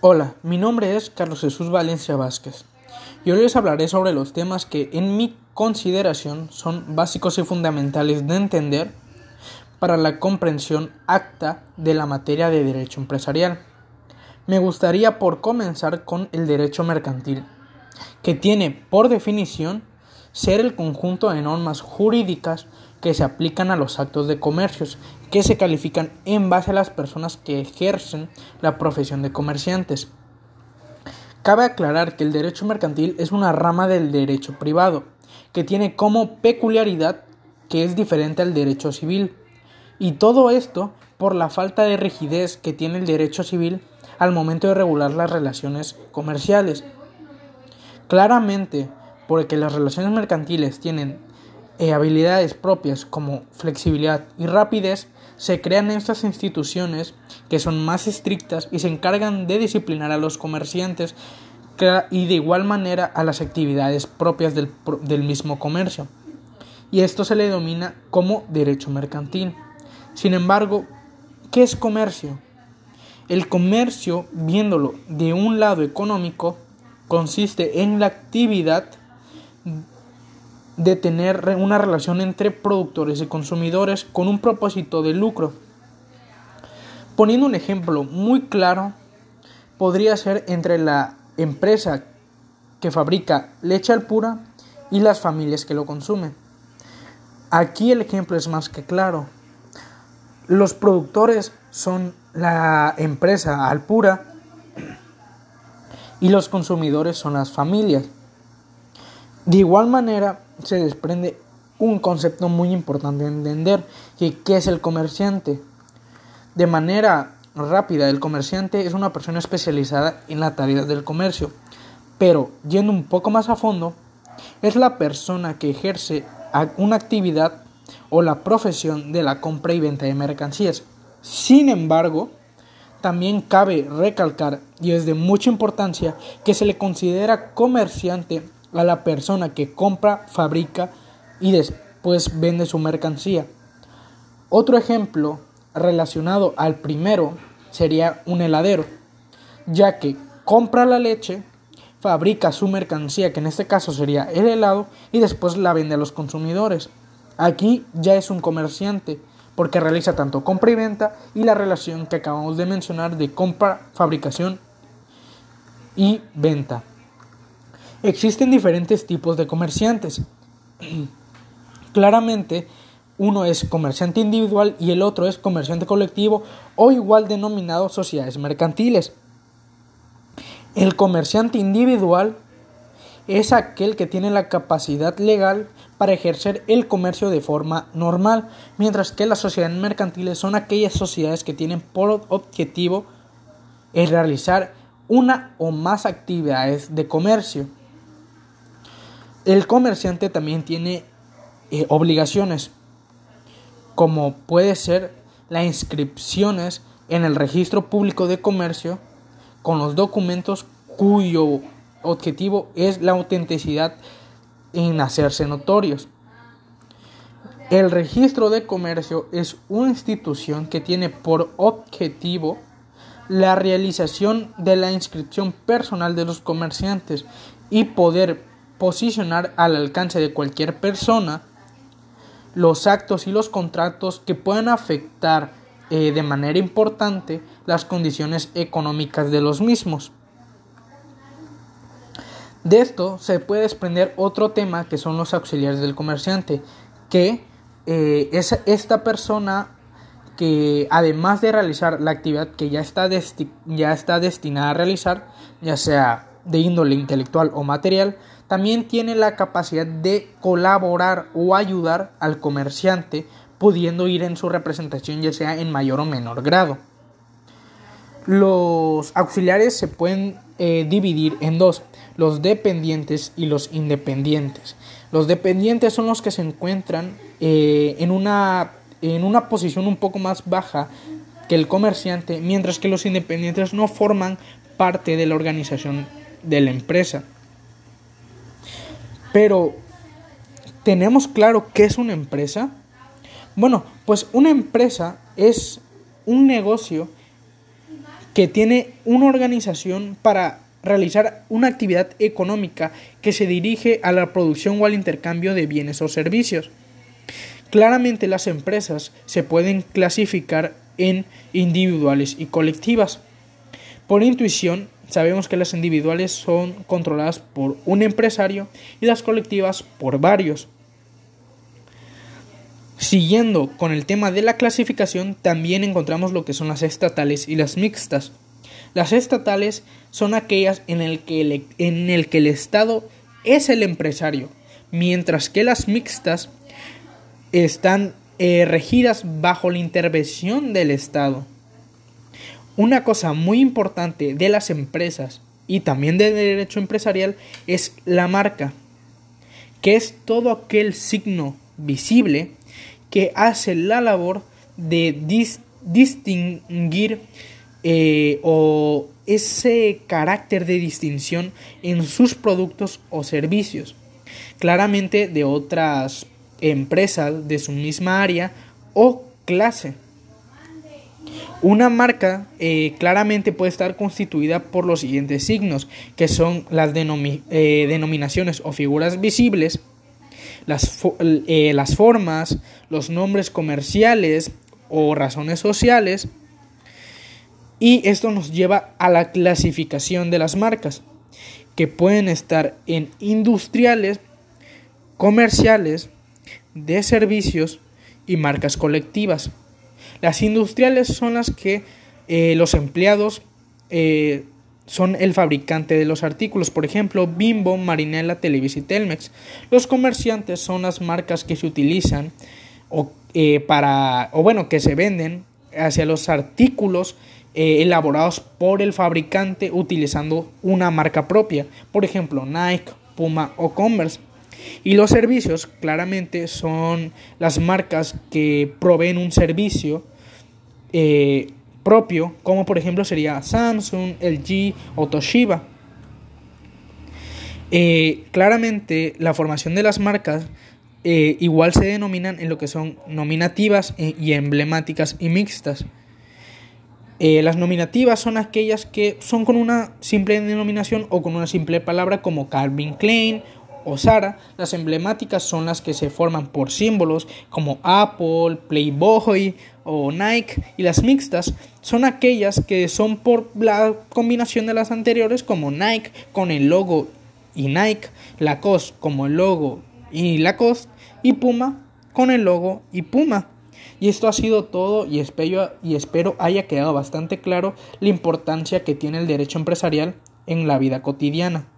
Hola, mi nombre es Carlos Jesús Valencia Vázquez y hoy les hablaré sobre los temas que en mi consideración son básicos y fundamentales de entender para la comprensión acta de la materia de derecho empresarial. Me gustaría por comenzar con el derecho mercantil, que tiene por definición ser el conjunto de normas jurídicas que se aplican a los actos de comercios, que se califican en base a las personas que ejercen la profesión de comerciantes. Cabe aclarar que el derecho mercantil es una rama del derecho privado, que tiene como peculiaridad que es diferente al derecho civil, y todo esto por la falta de rigidez que tiene el derecho civil al momento de regular las relaciones comerciales. Claramente, porque las relaciones mercantiles tienen eh, habilidades propias como flexibilidad y rapidez, se crean estas instituciones que son más estrictas y se encargan de disciplinar a los comerciantes y de igual manera a las actividades propias del, del mismo comercio. Y esto se le denomina como derecho mercantil. Sin embargo, ¿qué es comercio? El comercio, viéndolo de un lado económico, consiste en la actividad de tener una relación entre productores y consumidores con un propósito de lucro. Poniendo un ejemplo muy claro, podría ser entre la empresa que fabrica leche al pura y las familias que lo consumen. Aquí el ejemplo es más que claro. Los productores son la empresa al pura y los consumidores son las familias. De igual manera, se desprende un concepto muy importante de entender, que qué es el comerciante. De manera rápida, el comerciante es una persona especializada en la tarea del comercio, pero yendo un poco más a fondo, es la persona que ejerce una actividad o la profesión de la compra y venta de mercancías. Sin embargo, también cabe recalcar, y es de mucha importancia, que se le considera comerciante a la persona que compra, fabrica y después vende su mercancía. Otro ejemplo relacionado al primero sería un heladero, ya que compra la leche, fabrica su mercancía, que en este caso sería el helado, y después la vende a los consumidores. Aquí ya es un comerciante, porque realiza tanto compra y venta y la relación que acabamos de mencionar de compra, fabricación y venta. Existen diferentes tipos de comerciantes. Claramente, uno es comerciante individual y el otro es comerciante colectivo o igual denominado sociedades mercantiles. El comerciante individual es aquel que tiene la capacidad legal para ejercer el comercio de forma normal, mientras que las sociedades mercantiles son aquellas sociedades que tienen por objetivo el realizar una o más actividades de comercio. El comerciante también tiene eh, obligaciones, como puede ser las inscripciones en el registro público de comercio con los documentos cuyo objetivo es la autenticidad en hacerse notorios. El registro de comercio es una institución que tiene por objetivo la realización de la inscripción personal de los comerciantes y poder posicionar al alcance de cualquier persona los actos y los contratos que puedan afectar eh, de manera importante las condiciones económicas de los mismos. De esto se puede desprender otro tema que son los auxiliares del comerciante, que eh, es esta persona que además de realizar la actividad que ya está, ya está destinada a realizar, ya sea de índole intelectual o material, también tiene la capacidad de colaborar o ayudar al comerciante, pudiendo ir en su representación ya sea en mayor o menor grado. Los auxiliares se pueden eh, dividir en dos, los dependientes y los independientes. Los dependientes son los que se encuentran eh, en, una, en una posición un poco más baja que el comerciante, mientras que los independientes no forman parte de la organización de la empresa. Pero, ¿tenemos claro qué es una empresa? Bueno, pues una empresa es un negocio que tiene una organización para realizar una actividad económica que se dirige a la producción o al intercambio de bienes o servicios. Claramente las empresas se pueden clasificar en individuales y colectivas. Por intuición, sabemos que las individuales son controladas por un empresario y las colectivas por varios. Siguiendo con el tema de la clasificación, también encontramos lo que son las estatales y las mixtas. Las estatales son aquellas en el que el, en el, que el Estado es el empresario, mientras que las mixtas están eh, regidas bajo la intervención del Estado. Una cosa muy importante de las empresas y también del derecho empresarial es la marca, que es todo aquel signo visible que hace la labor de distinguir eh, o ese carácter de distinción en sus productos o servicios, claramente de otras empresas de su misma área o clase. Una marca eh, claramente puede estar constituida por los siguientes signos, que son las eh, denominaciones o figuras visibles, eh, las formas, los nombres comerciales o razones sociales, y esto nos lleva a la clasificación de las marcas, que pueden estar en industriales, comerciales, de servicios y marcas colectivas. Las industriales son las que eh, los empleados eh, son el fabricante de los artículos, por ejemplo, Bimbo, Marinela, Televisa y Telmex. Los comerciantes son las marcas que se utilizan o, eh, para, o bueno, que se venden hacia los artículos elaborados por el fabricante utilizando una marca propia, por ejemplo, Nike, Puma o Converse. Y los servicios claramente son las marcas que proveen un servicio eh, propio, como por ejemplo sería Samsung, LG o Toshiba. Eh, claramente la formación de las marcas eh, igual se denominan en lo que son nominativas y emblemáticas y mixtas. las nominativas son aquellas que son con una simple denominación o con una simple palabra como Calvin Klein o Sara, las emblemáticas son las que se forman por símbolos como Apple, Playboy o Nike y las mixtas son aquellas que son por la combinación de las anteriores como Nike con el logo y Nike, Lacoste como el logo y Lacoste y Puma con el logo y Puma. Y esto ha sido todo y espero, y espero haya quedado bastante claro la importancia que tiene el derecho empresarial en la vida cotidiana.